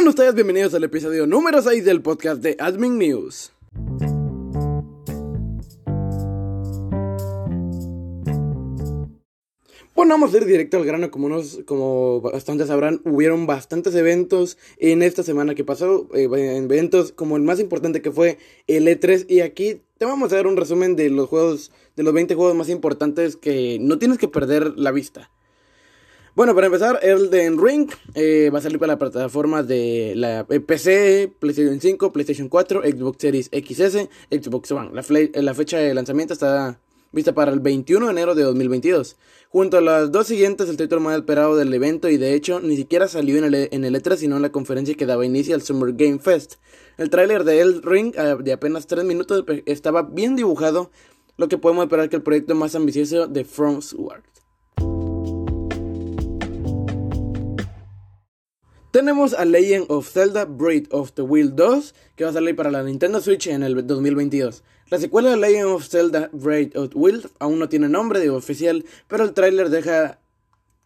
Sean ustedes bienvenidos al episodio número 6 del podcast de Admin News. Bueno, vamos a ir directo al grano, como, unos, como bastantes sabrán, hubieron bastantes eventos en esta semana que pasó, eh, eventos como el más importante que fue el E3 y aquí te vamos a dar un resumen de los juegos, de los 20 juegos más importantes que no tienes que perder la vista. Bueno, para empezar, Elden Ring eh, va a salir para la plataforma de la eh, PC, PlayStation 5, PlayStation 4, Xbox Series XS, Xbox One. La, fecha de lanzamiento está vista para el 21 de enero de 2022. Junto a las dos siguientes, el título más esperado del evento y de hecho ni siquiera salió en el, en el E3 sino en la conferencia que daba inicio al Summer Game Fest. El tráiler de El Ring ah, de apenas 3 minutos estaba bien dibujado, lo que podemos esperar que el proyecto más ambicioso de From Sword. Tenemos a Legend of Zelda Breath of the Wild 2, que va a salir para la Nintendo Switch en el 2022. La secuela de Legend of Zelda Breath of the Wild aún no tiene nombre de oficial, pero el tráiler deja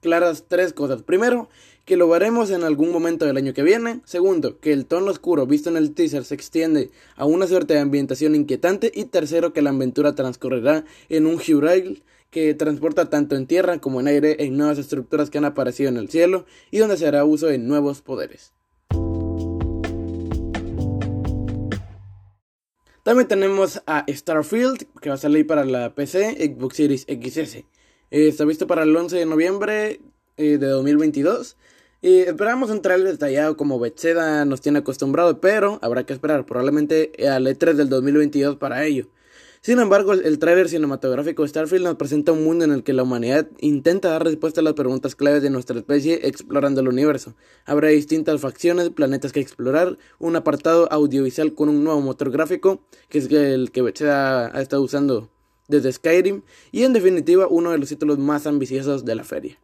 claras tres cosas. Primero, que lo veremos en algún momento del año que viene. Segundo, que el tono oscuro visto en el teaser se extiende a una suerte de ambientación inquietante. Y tercero, que la aventura transcurrirá en un Hyrule que transporta tanto en tierra como en aire en nuevas estructuras que han aparecido en el cielo y donde se hará uso de nuevos poderes. También tenemos a Starfield, que va a salir para la PC, Xbox Series XS. Eh, está visto para el 11 de noviembre eh, de 2022. Y esperamos un trailer detallado como Bethesda nos tiene acostumbrado, pero habrá que esperar probablemente al E3 del 2022 para ello. Sin embargo, el tráiler cinematográfico de Starfield nos presenta un mundo en el que la humanidad intenta dar respuesta a las preguntas claves de nuestra especie explorando el universo. Habrá distintas facciones, planetas que explorar, un apartado audiovisual con un nuevo motor gráfico, que es el que Bethesda ha estado usando desde Skyrim, y en definitiva uno de los títulos más ambiciosos de la feria.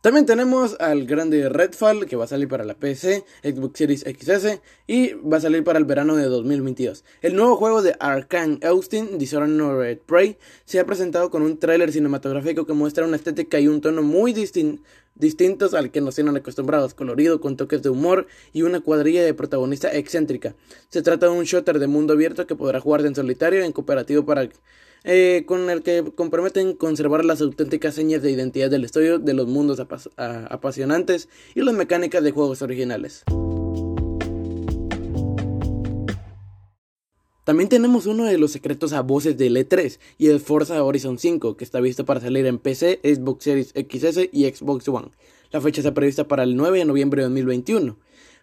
También tenemos al grande Redfall que va a salir para la PC, Xbox Series XS y va a salir para el verano de 2022. El nuevo juego de Arkane Austin, Dishonored Prey, se ha presentado con un tráiler cinematográfico que muestra una estética y un tono muy distintos al que nos tienen acostumbrados, colorido, con toques de humor y una cuadrilla de protagonista excéntrica. Se trata de un shooter de mundo abierto que podrá jugar en solitario y en cooperativo para eh, con el que comprometen conservar las auténticas señas de identidad del estudio de los mundos apasionantes y las mecánicas de juegos originales. También tenemos uno de los secretos a voces del E3 y el Forza Horizon 5 que está visto para salir en PC, Xbox Series XS y Xbox One. La fecha está prevista para el 9 de noviembre de 2021.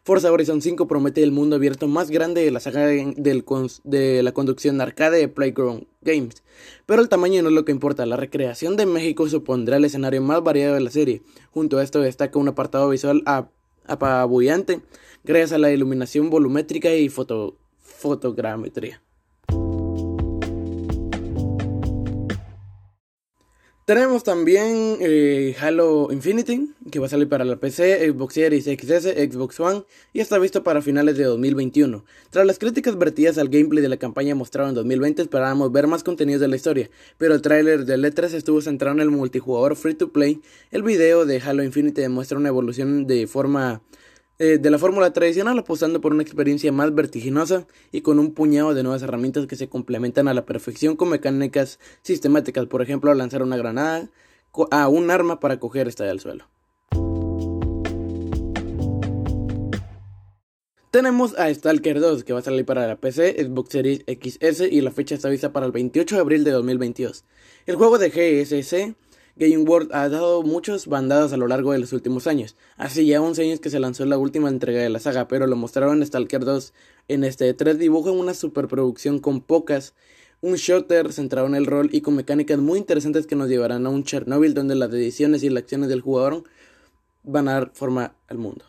Forza Horizon 5 promete el mundo abierto más grande de la saga de, la conducción arcade de Playground Games. Pero el tamaño no es lo que importa, la recreación de México supondrá el escenario más variado de la serie. Junto a esto destaca un apartado visual apabullante gracias a la iluminación volumétrica y fotogrametría. Tenemos también eh, Halo Infinity, que va a salir para la PC, Xbox Series XS, Xbox One y está visto para finales de 2021. Tras las críticas vertidas al gameplay de la campaña mostrado en 2020, esperábamos ver más contenidos de la historia, pero el tráiler de E3 estuvo centrado en el multijugador free to play. El video de Halo Infinity demuestra una evolución de forma eh, de la fórmula tradicional, apostando por una experiencia más vertiginosa y con un puñado de nuevas herramientas que se complementan a la perfección con mecánicas sistemáticas, por ejemplo, lanzar una granada a un arma para coger esta del suelo. Tenemos a Stalker 2 que va a salir para la PC, Xbox Series XS y la fecha está vista para el 28 de abril de 2022. El juego de GSC Game World ha dado muchos bandadas a lo largo de los últimos años. Hace ya 11 años que se lanzó la última entrega de la saga, pero lo mostraron en Stalker 2 en este 3 dibujo en una superproducción con pocas, un shooter centrado en el rol y con mecánicas muy interesantes que nos llevarán a un Chernobyl donde las decisiones y las acciones del jugador van a dar forma al mundo.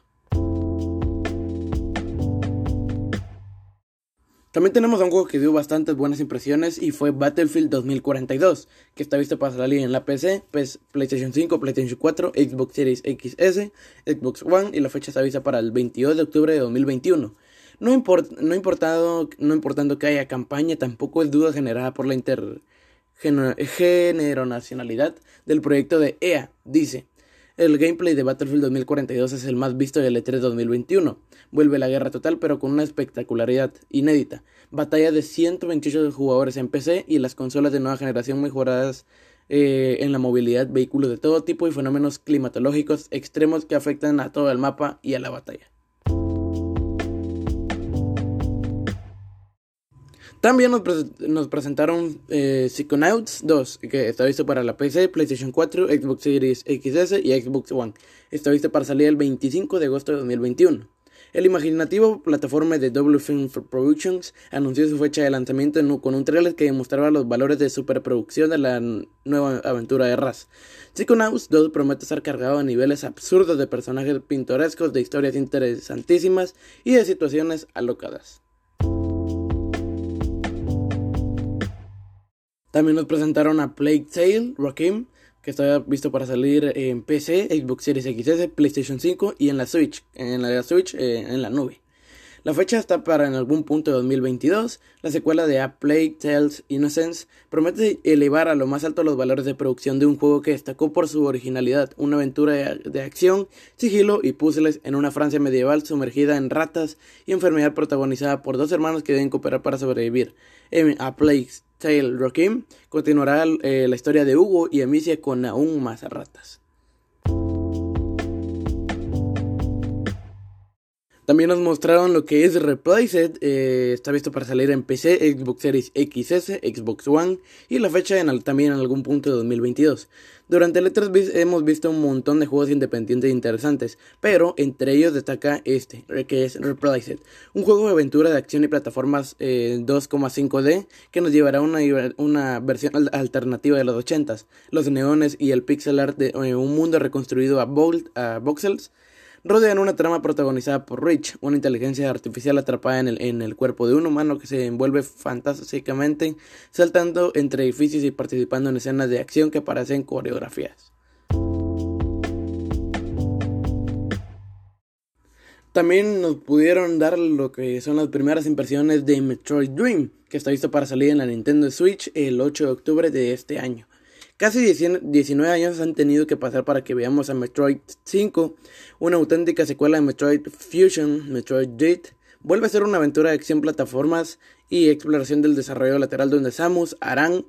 También tenemos un juego que dio bastantes buenas impresiones y fue Battlefield 2042, que está visto para salir en la PC, pues, PlayStation 5, PlayStation 4, Xbox Series XS, Xbox One y la fecha está vista para el 22 de octubre de 2021. No, no, importado, no importando que haya campaña, tampoco es duda generada por la intergeneronacionalidad del proyecto de EA, dice. El gameplay de Battlefield 2042 es el más visto del E3 2021. Vuelve la guerra total pero con una espectacularidad inédita. Batalla de 128 jugadores en PC y las consolas de nueva generación mejoradas eh, en la movilidad, vehículos de todo tipo y fenómenos climatológicos extremos que afectan a todo el mapa y a la batalla. También nos, presentaron eh, Psychonauts 2, que está listo para la PC, PlayStation 4, Xbox Series XS y Xbox One. Está listo para salir el 25 de agosto de 2021. El imaginativo plataforma de Double Film Productions anunció su fecha de lanzamiento con un trailer que demostraba los valores de superproducción de la nueva aventura de Raz. Psychonauts 2 promete estar cargado a niveles absurdos de personajes pintorescos, de historias interesantísimas y de situaciones alocadas. También nos presentaron a Plague Tale, Rakim, que está visto para salir en PC, Xbox Series XS, PlayStation 5 y en la Switch, en la Switch eh, en la nube. La fecha está para en algún punto de 2022. La secuela de A Plague Tales Innocence promete elevar a lo más alto los valores de producción de un juego que destacó por su originalidad, una aventura de, acción, sigilo y puzzles en una Francia medieval sumergida en ratas y enfermedad protagonizada por dos hermanos que deben cooperar para sobrevivir. A Plague Tale Rockim continuará eh, la historia de Hugo y Amicia con aún más ratas. También nos mostraron lo que es Replaced, eh, está visto para salir en PC, Xbox Series XS, Xbox One y la fecha en también en algún punto de 2022. Durante el E3 hemos visto un montón de juegos independientes interesantes, pero entre ellos destaca este, que es Replaced, un juego de aventura de acción y plataformas 2,5D eh, que nos llevará a una, una, versión alternativa de los 80s, los neones y el pixel art de eh, un mundo reconstruido a, a voxels rodean una trama protagonizada por Rich, una inteligencia artificial atrapada en el, en el cuerpo de un humano que se envuelve fantásticamente saltando entre edificios y participando en escenas de acción que parecen coreografías. También nos pudieron dar lo que son las primeras impresiones de Metroid Dream, que está listo para salir en la Nintendo Switch el 8 de octubre de este año. Casi 19 años han tenido que pasar para que veamos a Metroid 5, una auténtica secuela de Metroid Fusion, Metroid Dread. Vuelve a ser una aventura de acción, plataformas y exploración del desarrollo lateral donde Samus, Aran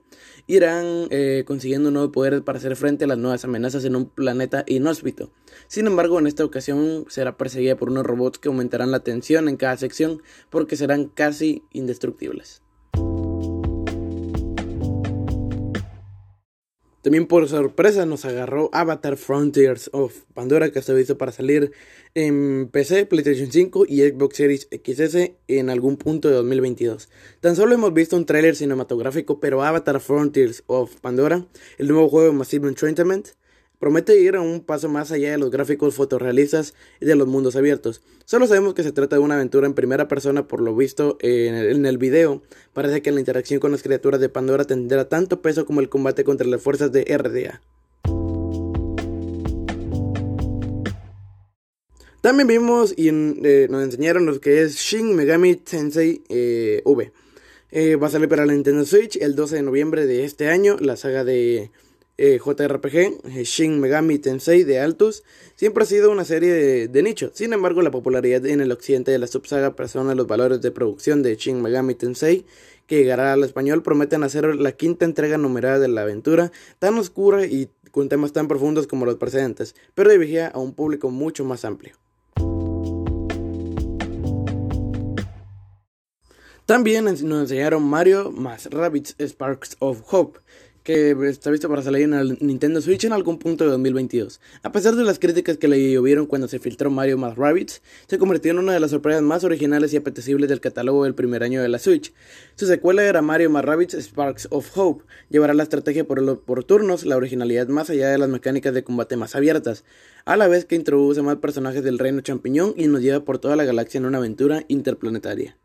irán eh, consiguiendo nuevos poderes para hacer frente a las nuevas amenazas en un planeta inhóspito. Sin embargo, en esta ocasión será perseguida por unos robots que aumentarán la tensión en cada sección porque serán casi indestructibles. También por sorpresa nos agarró Avatar Frontiers of Pandora que está visto para salir en PC, PlayStation 5 y Xbox Series XS en algún punto de 2022. Tan solo hemos visto un tráiler cinematográfico, pero Avatar Frontiers of Pandora, el nuevo juego de Massive Entertainment, Promete ir a un paso más allá de los gráficos fotorrealistas y de los mundos abiertos. Solo sabemos que se trata de una aventura en primera persona por lo visto en el, video. Parece que la interacción con las criaturas de Pandora tendrá tanto peso como el combate contra las fuerzas de RDA. También vimos y eh, nos enseñaron lo que es Shin Megami Tensei eh, V. Eh, va a salir para la Nintendo Switch el 12 de noviembre de este año. La saga de eh, JRPG, eh, Shin Megami Tensei de Altus, siempre ha sido una serie de, nicho. Sin embargo, la popularidad en el occidente de la subsaga persona los valores de producción de Shin Megami Tensei, que llegará al español, prometen hacer la quinta entrega numerada de la aventura, tan oscura y con temas tan profundos como los precedentes, pero dirigida a un público mucho más amplio. También nos enseñaron Mario más Rabbids Sparks of Hope, que está visto para salir en el Nintendo Switch en algún punto de 2022. A pesar de las críticas que le llovieron cuando se filtró Mario más Rabbids, se convirtió en una de las sorpresas más originales y apetecibles del catálogo del primer año de la Switch. Su secuela era Mario más Rabbids Sparks of Hope. Llevará la estrategia por, por turnos, la originalidad más allá de las mecánicas de combate más abiertas, a la vez que introduce más personajes del reino champiñón y nos lleva por toda la galaxia en una aventura interplanetaria.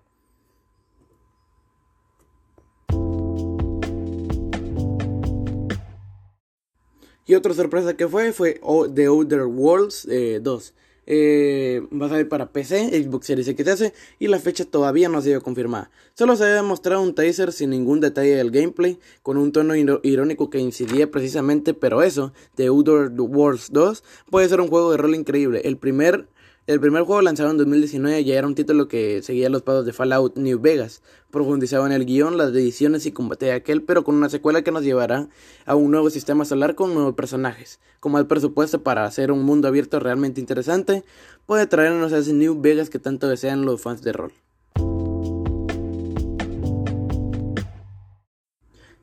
Y otra sorpresa que fue fue The Outer Worlds 2. Eh, Eh, va a salir para PC, Xbox Series XS y la fecha todavía no ha sido confirmada. Solo se había mostrado un teaser sin ningún detalle del gameplay, con un tono irónico que incidía precisamente, pero eso, The Outer Worlds 2, puede ser un juego de rol increíble. El primer el primer juego lanzado en 2019 ya era un título que seguía los pasos de Fallout New Vegas, profundizaba en el guion, las ediciones y combate de aquel, pero con una secuela que nos llevará a un nuevo sistema solar con nuevos personajes. Como el presupuesto para hacer un mundo abierto realmente interesante, puede traernos a ese New Vegas que tanto desean los fans de rol.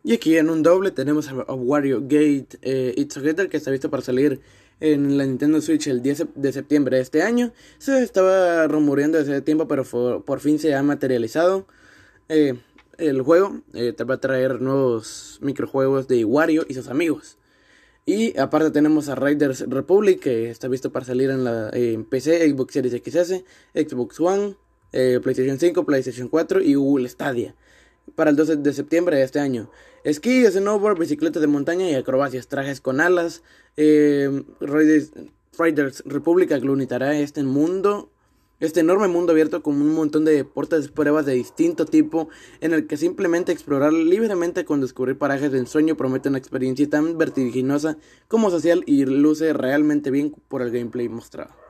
Y aquí en un doble tenemos a Wario Gate eh, It's Together que está visto para salir en la Nintendo Switch el 10 de septiembre de este año. Se estaba rumoreando desde tiempo, pero por, fin se ha materializado. Eh, el juego eh, te va a traer nuevos microjuegos de Wario y sus amigos. Y aparte tenemos a Riders Republic, que está visto para salir en la PC, Xbox Series XS, Xbox One, eh, PlayStation 5, PlayStation 4 y Google Stadia para el 12 de septiembre de este año. Esquí, snowboard, bicicletas de montaña y acrobacias, trajes con alas. Eh, Riders, República glunitará este mundo, este enorme mundo abierto con un montón de deportes, pruebas de distinto tipo, en el que simplemente explorar libremente con descubrir parajes de ensueño promete una experiencia tan vertiginosa como social y luce realmente bien por el gameplay mostrado.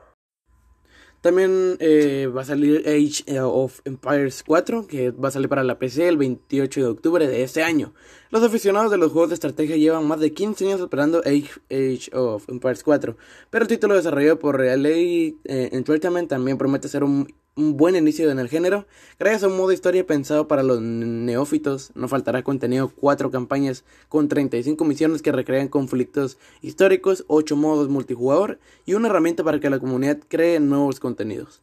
También eh, va a salir Age eh, of Empires 4, que va a salir para la PC el 28 de octubre de este año. Los aficionados de los juegos de estrategia llevan más de 15 años esperando Age, of Empires 4, pero el título desarrollado por Relay eh, Entertainment también promete ser un un buen inicio en el género. Gracias a un modo historia pensado para los neófitos, no faltará contenido, cuatro campañas con 35 misiones que recrean conflictos históricos, 8 modos multijugador y una herramienta para que la comunidad cree nuevos contenidos.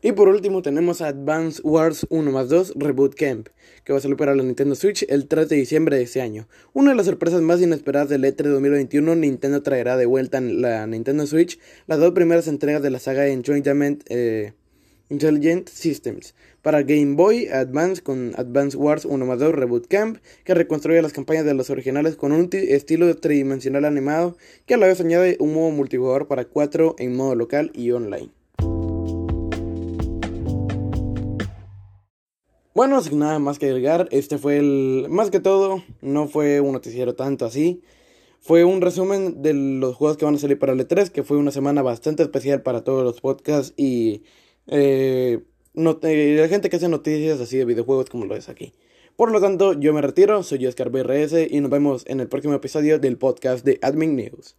Y por último tenemos Advance Wars 1 más 2 Reboot Camp, que va a salir para la Nintendo Switch el 3 de diciembre de este año. Una de las sorpresas más inesperadas del E3 2021, Nintendo traerá de vuelta en la Nintendo Switch las dos primeras entregas de la saga Enjoyment eh, Intelligent Systems. Para Game Boy Advance con Advance Wars 1 más 2 Reboot Camp, que reconstruye las campañas de los originales con un estilo tridimensional animado, que a la vez añade un modo multijugador para 4 en modo local y online. Bueno, sin nada más que agregar, este fue el... Más que todo, no fue un noticiero tanto así. Fue un resumen de los juegos que van a salir para el E3, que fue una semana bastante especial para todos los podcasts y eh, la gente que hace noticias así de videojuegos como lo es aquí. Por lo tanto, yo me retiro, soy Oscar BRS y nos vemos en el próximo episodio del podcast de Admin News.